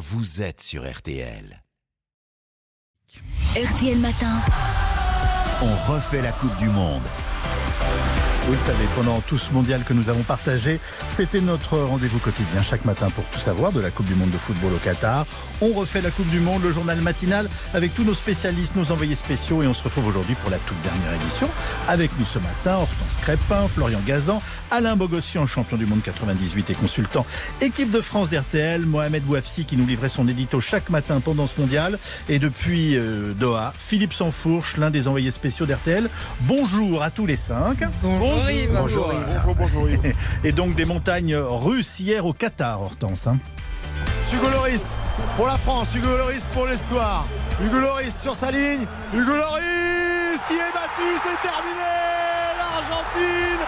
vous êtes sur RTL. RTL Matin. On refait la Coupe du Monde. Vous le savez, pendant tout ce mondial que nous avons partagé, c'était notre rendez-vous quotidien chaque matin pour tout savoir de la Coupe du Monde de football au Qatar. On refait la Coupe du Monde, le journal matinal avec tous nos spécialistes, nos envoyés spéciaux et on se retrouve aujourd'hui pour la toute dernière édition. Avec nous ce matin, Hortense Crépin, Florian Gazan, Alain Bogossian, champion du monde 98 et consultant, équipe de France d'RTL, Mohamed Bouafsi qui nous livrait son édito chaque matin pendant ce mondial et depuis euh, Doha, Philippe Sansfourche, l'un des envoyés spéciaux d'RTL. Bonjour à tous les cinq. Bonjour. Bonjour, bonjour, bonjour. Et donc des montagnes russes hier au Qatar, Hortense. Hein. Hugo Loris pour la France, Hugo Loris pour l'histoire. Hugo Loris sur sa ligne. Hugo Loris qui est battu, c'est terminé. L'Argentine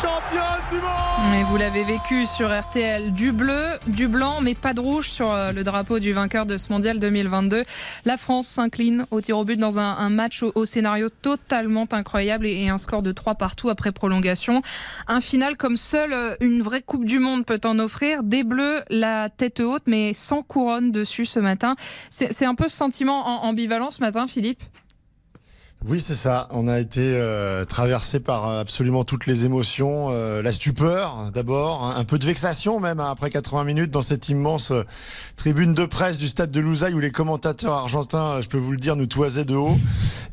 championne du monde. Mais vous l'avez vécu sur RTL, du bleu, du blanc, mais pas de rouge sur euh, le drapeau du vainqueur de ce mondial 2022. La France s'incline au tir au but dans un, match au, scénario totalement incroyable et, et un score de 3 partout après prolongation. Un final comme seule euh, une vraie Coupe du Monde peut en offrir. Des bleus, la tête haute, mais sans couronne dessus ce matin. C'est un peu ce sentiment en- ambivalent ce matin, Philippe? Oui, c'est ça. On a été euh, traversé par euh, absolument toutes les émotions. Euh, la stupeur, d'abord, un, un peu de vexation même hein, après 80 minutes dans cette immense euh, tribune de presse du stade de Lousaille où les commentateurs argentins, euh, je peux vous le dire, nous toisaient de haut.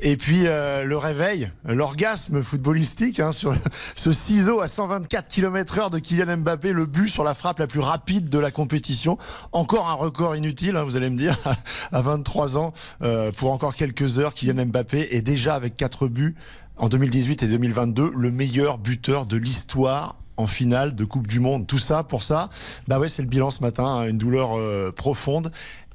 Et puis le réveil, l'orgasme footballistique hein, sur ce ciseau à 124 km/h de Kylian Mbappé, le but sur la frappe la plus rapide de la compétition. Encore un record inutile, hein, vous allez me dire, à 23 ans, pour encore quelques heures, Kylian Mbappé est déjà avec quatre buts en 2018 et 2022 le meilleur buteur de l'histoire en finale de Coupe du Monde. Tout ça pour ça, bah ouais, c'est le bilan ce matin, hein, une douleur euh, profonde.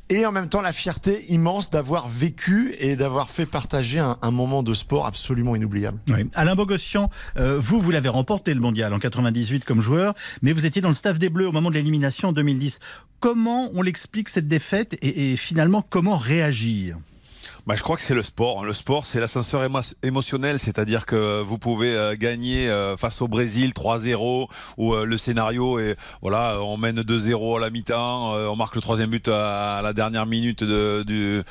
Et en même temps, la fierté immense d'avoir vécu et d'avoir fait partager un, moment de sport absolument inoubliable. Alain Bogossian, euh, vous, vous l'avez remporté le mondial en 98 comme joueur, mais vous étiez dans le staff des Bleus au moment de l'élimination en 2010. Comment on l'explique cette défaite et finalement comment réagir? Bah, je crois que c'est le sport. Le sport, c'est l'ascenseur émo- émotionnel, c'est-à-dire que vous pouvez euh, gagner euh, face au Brésil 3-0, où euh, le scénario est, voilà, on mène 2-0 à la mi-temps, on marque le troisième but à, la dernière minute du,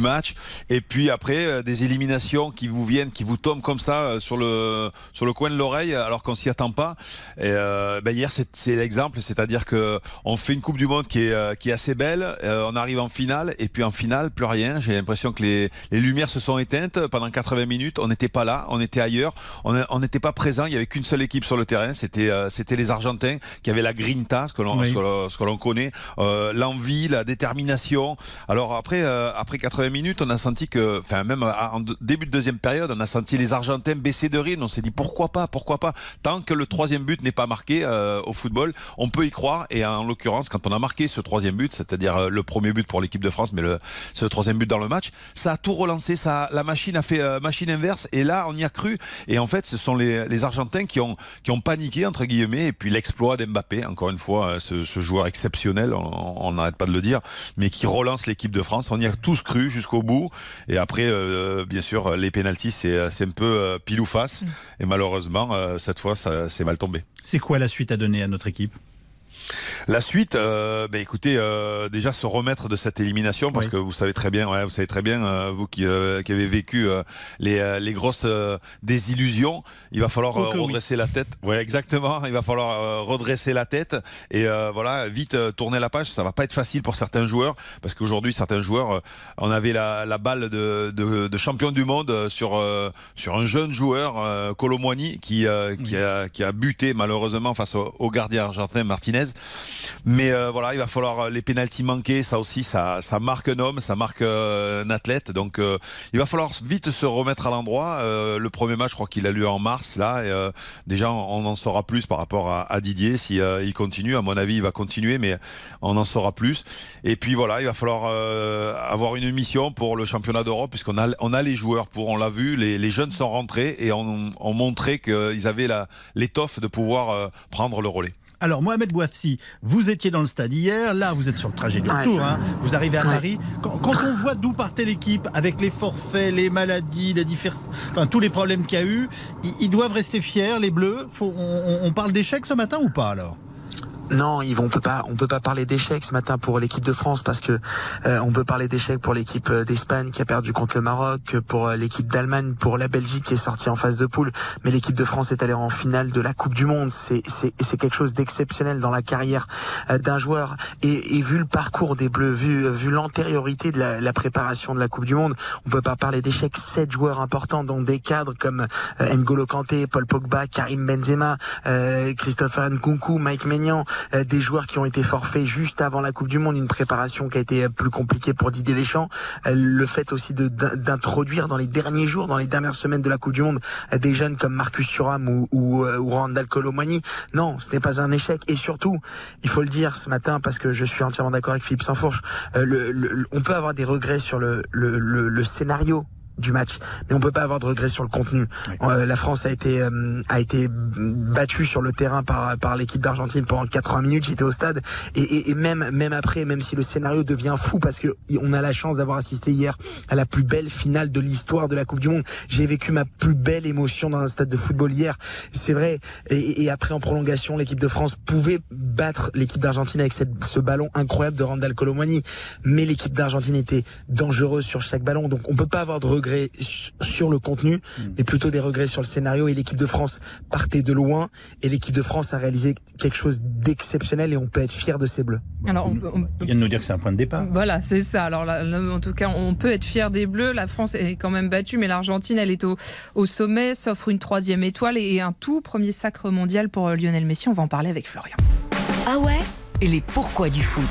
match, et puis après des éliminations qui vous viennent, qui vous tombent comme ça sur le coin de l'oreille, alors qu'on s'y attend pas. Et ben, hier, c'est l'exemple, c'est-à-dire que on fait une Coupe du Monde qui est assez belle, on arrive en finale, et puis en finale, plus rien. L'impression que les, les lumières se sont éteintes pendant 80 minutes. On n'était pas là, on était ailleurs, on n'était pas présent. Il y avait qu'une seule équipe sur le terrain, c'était euh, c'était les Argentins qui avaient la grinta, ce que l'on Oui. ce que l'on- ce connaît, euh, l'envie, la détermination. Alors après euh, après 80 minutes, on a senti que, enfin même en début de deuxième période, on a senti les Argentins baisser de rire. On s'est dit pourquoi pas, pourquoi pas? Tant que le troisième but n'est pas marqué euh, au football, on peut y croire. Et en l'occurrence, quand on a marqué ce troisième but, c'est-à-dire euh, le premier but pour l'équipe de France, mais le le troisième but dans le match, ça a tout relancé. Ça, la machine a fait euh, machine inverse. Et là, on y a cru. Et en fait, ce sont les, les Argentins qui ont qui ont paniqué entre guillemets. Et puis l'exploit d'Mbappé, encore une fois, euh, ce, ce joueur exceptionnel, on on n'arrête pas de le dire, mais qui relance l'équipe de France. On y a tous cru jusqu'au bout. Et après, euh, bien sûr, les pénalties, c'est c'est un peu euh, pile ou face. Et malheureusement, euh, cette fois, ça c'est mal tombé. C'est quoi la suite à donner à notre équipe? La suite, euh, ben écoutez, euh, déjà se remettre de cette élimination parce Oui. que vous savez très bien, ouais, vous savez très bien, euh, vous qui, euh, qui avez vécu euh, les, euh, les grosses euh, désillusions, il va falloir Oh oui. redresser la tête. Ouais, exactement. Il va falloir euh, redresser la tête et euh, voilà, vite euh, tourner la page. Ça va pas être facile pour certains joueurs parce qu'aujourd'hui, certains joueurs, euh, on avait la, la balle de, de, de champion du monde sur euh, sur un jeune joueur, euh, Colomboigny, qui euh, qui a qui a buté malheureusement face au, au gardien argentin Martinez. Mais euh, voilà, il va falloir euh, les pénalties manqués, ça aussi, ça, marque un homme, ça marque euh, un athlète. Donc, il va falloir vite se remettre à l'endroit. Le premier match, je crois qu'il a lieu en mars, là. Déjà, on en saura plus par rapport à, Didier si il continue. À mon avis, il va continuer, mais on en saura plus. Et puis voilà, il va falloir avoir une mission pour le championnat d'Europe, puisqu'on a, on a les joueurs pour. On l'a vu, les, jeunes sont rentrés et ont, ont montré qu'ils avaient l'étoffe de pouvoir prendre le relais. Alors, Mohamed Bouafsi, vous étiez dans le stade hier, là vous êtes sur le trajet du retour, hein. vous arrivez à Paris. Quand, quand on voit d'où partait l'équipe, avec les forfaits, les maladies, les divers... enfin, tous les problèmes qu'il y a eu, ils, ils doivent rester fiers, les Bleus. Faut, on, on- on parle d'échec ce matin ou pas alors? Non, Yves, on peut pas, on peut pas parler d'échec ce matin pour l'équipe de France parce que euh, on peut parler d'échec pour l'équipe euh, d'Espagne qui a perdu contre le Maroc, pour euh, l'équipe d'Allemagne, pour la Belgique qui est sortie en phase de poule, mais l'équipe de France est allée en finale de la Coupe du Monde. C'est c'est quelque chose d'exceptionnel dans la carrière d'un joueur et, vu le parcours des Bleus, vu vu l'antériorité de la, préparation de la Coupe du Monde, on peut pas parler d'échec. Sept joueurs importants, dont des cadres comme N'Golo Kanté, Paul Pogba, Karim Benzema, Christopher Nkunku, Mike Maignan. Euh, des joueurs qui ont été forfaits juste avant la Coupe du Monde, une préparation qui a été plus compliquée pour Didier Deschamps, euh, le fait aussi d'introduire dans les derniers jours, dans les dernières semaines de la Coupe du Monde, euh, des jeunes comme Marcus Thuram ou, ou, ou Randall Colomwani. Non, ce n'est pas un échec. Et surtout, il faut le dire ce matin parce que je suis entièrement d'accord avec Philippe Sansfourche, on peut avoir des regrets sur le, le scénario du match. Mais on peut pas avoir de regrets sur le contenu. Euh, la France a été euh, a été battue sur le terrain par par l'équipe d'Argentine pendant 80 minutes. J'étais au stade et, et, et, même même après, même si le scénario devient fou parce que on a la chance d'avoir assisté hier à la plus belle finale de l'histoire de la Coupe du Monde. J'ai vécu ma plus belle émotion dans un stade de football hier. C'est vrai. Et, et, après en prolongation, l'équipe de France pouvait battre l'équipe d'Argentine avec cette, ce ballon incroyable de Randall Colomwani. Mais l'équipe d'Argentine était dangereuse sur chaque ballon. Donc on peut pas avoir de regrets sur le contenu, hmm. mais plutôt des regrets sur le scénario. Et l'équipe de France partait de loin, et l'équipe de France a réalisé quelque chose d'exceptionnel, et on peut être fier de ses Bleus. Alors, on, vient de nous dire que c'est un point de départ. Voilà, c'est ça. Alors là, en tout cas, on peut être fier des Bleus. La France est quand même battue, mais l'Argentine, elle est au, au sommet, s'offre une troisième étoile et un tout premier sacre mondial pour euh, Lionel Messi. On va en parler avec Florian. Ah ouais? Et les pourquoi du foot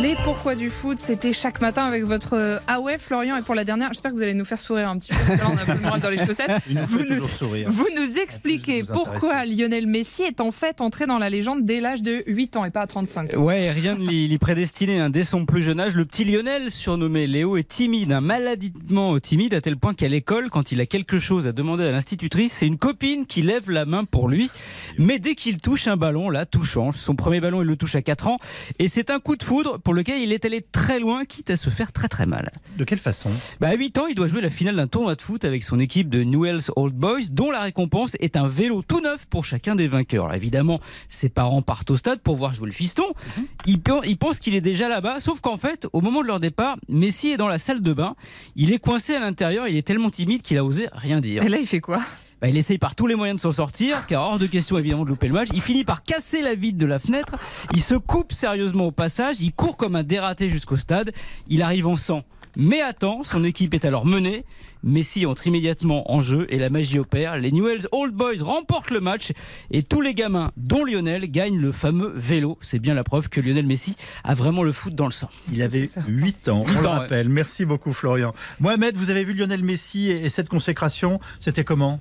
les pourquoi du foot, c'était chaque matin avec votre euh, Ah ouais, Florian. Et pour la dernière, j'espère que vous allez nous faire sourire un petit peu. on a plus le moral dans les chaussettes. vous, nous, vous nous expliquez pourquoi Lionel Messi est en fait entré dans la légende dès l'âge de 8 ans et pas à 35 ans. Ouais, rien ne l'y prédestiné. Hein. Dès son plus jeune âge, le petit Lionel, surnommé Léo, est timide, un maladivement timide, à tel point qu'à l'école, quand il a quelque chose à demander à l'institutrice, c'est une copine qui lève la main pour lui. Mais dès qu'il touche un ballon, là, tout change. Son premier ballon, il le touche à 4 ans. Et c'est un coup de foudre pour lequel il est allé très loin, quitte à se faire très très mal. De quelle façon? Bah, À 8 ans, il doit jouer la finale d'un tournoi de foot avec son équipe de Newell's Old Boys, dont la récompense est un vélo tout neuf pour chacun des vainqueurs. évidemment, ses parents partent au stade pour voir jouer le fiston. Mhm. Il, pense qu'il est déjà là-bas, sauf qu'en fait, au moment de leur départ, Messi est dans la salle de bain. Il est coincé à l'intérieur, il est tellement timide qu'il a osé rien dire. Et là, il fait quoi? Bah, il essaye par tous les moyens de s'en sortir, car hors de question évidemment de louper le match. Il finit par casser la vitre de la fenêtre, il se coupe sérieusement au passage, il court comme un dératé jusqu'au stade, il arrive en sang. Mais attends, son équipe est alors menée. Messi entre immédiatement en jeu et la magie opère. Les Newell's Old Boys remportent le match et tous les gamins, dont Lionel, gagnent le fameux vélo. C'est bien la preuve que Lionel Messi a vraiment le foot dans le sang. Il avait 8 ans, on le rappelle. Merci beaucoup Florian. Mohamed, vous avez vu Lionel Messi et cette consécration, c'était comment?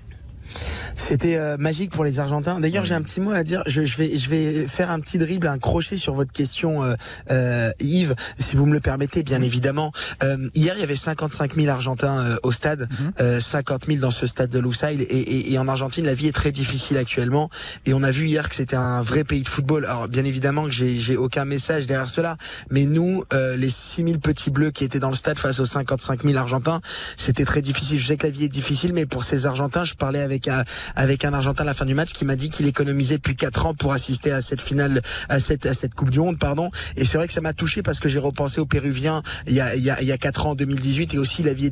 C'était euh, magique pour les Argentins. D'ailleurs, j'ai un petit mot à dire. Je, je, vais, je vais faire un petit dribble, un crochet sur votre question, euh, euh, Yves, si vous me le permettez, bien évidemment. hier, il y avait 55 000 Argentins au stade, 50 mhm. 000 dans ce stade de Lusail. Et, et, et, en Argentine, la vie est très difficile actuellement. Et on a vu hier que c'était un vrai pays de football. Alors, bien évidemment que j'ai aucun message derrière cela, mais nous, les 6 000 petits bleus qui étaient dans le stade face aux 55 000 Argentins, c'était très difficile. Je sais que la vie est difficile, mais pour ces Argentins, je parlais avec un, avec un Argentin à la fin du match qui m'a dit qu'il économisait depuis 4 ans pour assister à cette finale, à cette, à cette Coupe du Monde, pardon. Et c'est vrai que ça m'a touché parce que j'ai repensé aux Péruviens il y a, il y a, il y a 4 ans, en 2018, et aussi la vie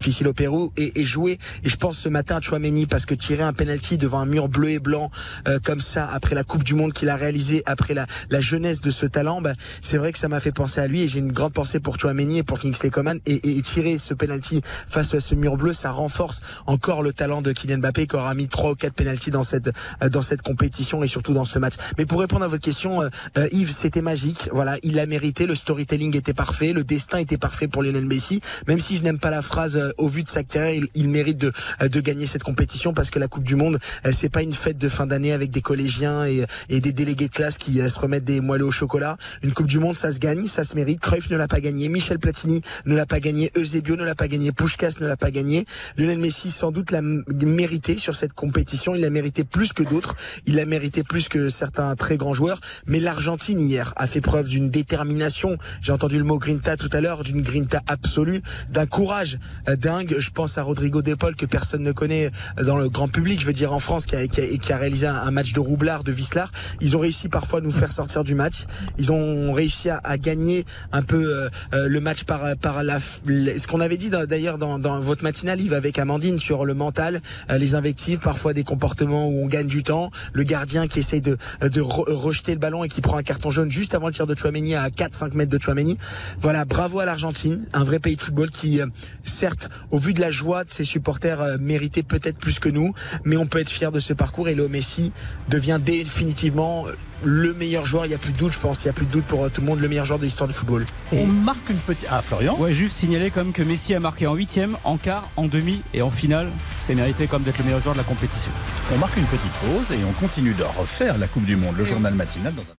difficile au Pérou et, et, jouer. Et je pense ce matin à Chouameni parce que tirer un penalty devant un mur bleu et blanc euh, comme ça après la Coupe du Monde qu'il a réalisé après la, la jeunesse de ce talent bah, c'est vrai que ça m'a fait penser à lui et j'ai une grande pensée pour Chouameni et pour Kingsley Coman. Et, et, tirer ce penalty face à ce mur bleu ça renforce encore le talent de Kylian Mbappé qui aura mis trois ou quatre penalties dans cette euh, dans cette compétition et surtout dans ce match. Mais pour répondre à votre question euh, Yves c'était magique. Voilà il l'a mérité. Le storytelling était parfait. Le destin était parfait pour Lionel Messi. Même si je n'aime pas la phrase au vu de sa carrière, il, mérite de, de gagner cette compétition parce que la Coupe du Monde, euh, c'est pas une fête de fin d'année avec des collégiens et, et des délégués de classe qui euh, se remettent des moelleux au chocolat. Une Coupe du Monde, ça se gagne, ça se mérite. Cruyff ne l'a pas gagné, Michel Platini ne l'a pas gagné, Eusebio ne l'a pas gagné, Pushkas ne l'a pas gagné. Lionel Messi sans doute l'a mérité sur cette compétition, il l'a mérité plus que d'autres, il l'a mérité plus que certains très grands joueurs, mais l'Argentine hier a fait preuve d'une détermination, j'ai entendu le mot grinta tout à l'heure, d'une grinta absolue, d'un courage, euh, dingue. Je pense à Rodrigo De Paul que personne ne connaît dans le grand public. Je veux dire en France, qui a, qui a, qui a réalisé un, match de roublard, de Wislar. Ils ont réussi parfois à nous faire sortir du match. Ils ont réussi à, à gagner un peu euh, euh, le match par par la ce qu'on avait dit d'ailleurs dans, dans, votre matinale, Yves, avec Amandine sur le mental, euh, les invectives, parfois des comportements où on gagne du temps, le gardien qui essaye de de re rejeter le ballon et qui prend un carton jaune juste avant le tir de Chouameni à 4-5 mètres de Chouameni. Voilà, bravo à l'Argentine, un vrai pays de football qui, certes, au vu de la joie de ses supporters, méritait peut-être plus que nous, mais on peut être fier de ce parcours et Léo Messi devient définitivement le meilleur joueur, il n'y a plus de doute, je pense, il n'y a plus de doute pour tout le monde, le meilleur joueur de l'histoire du football. On marque une petite. Ah, Florian Ouais, juste signaler comme que Messi a marqué en huitième, en quart, en demi et en finale. C'est mérité comme d'être le meilleur joueur de la compétition. On marque une petite pause et on continue de refaire la Coupe du Monde, le journal matinal dans un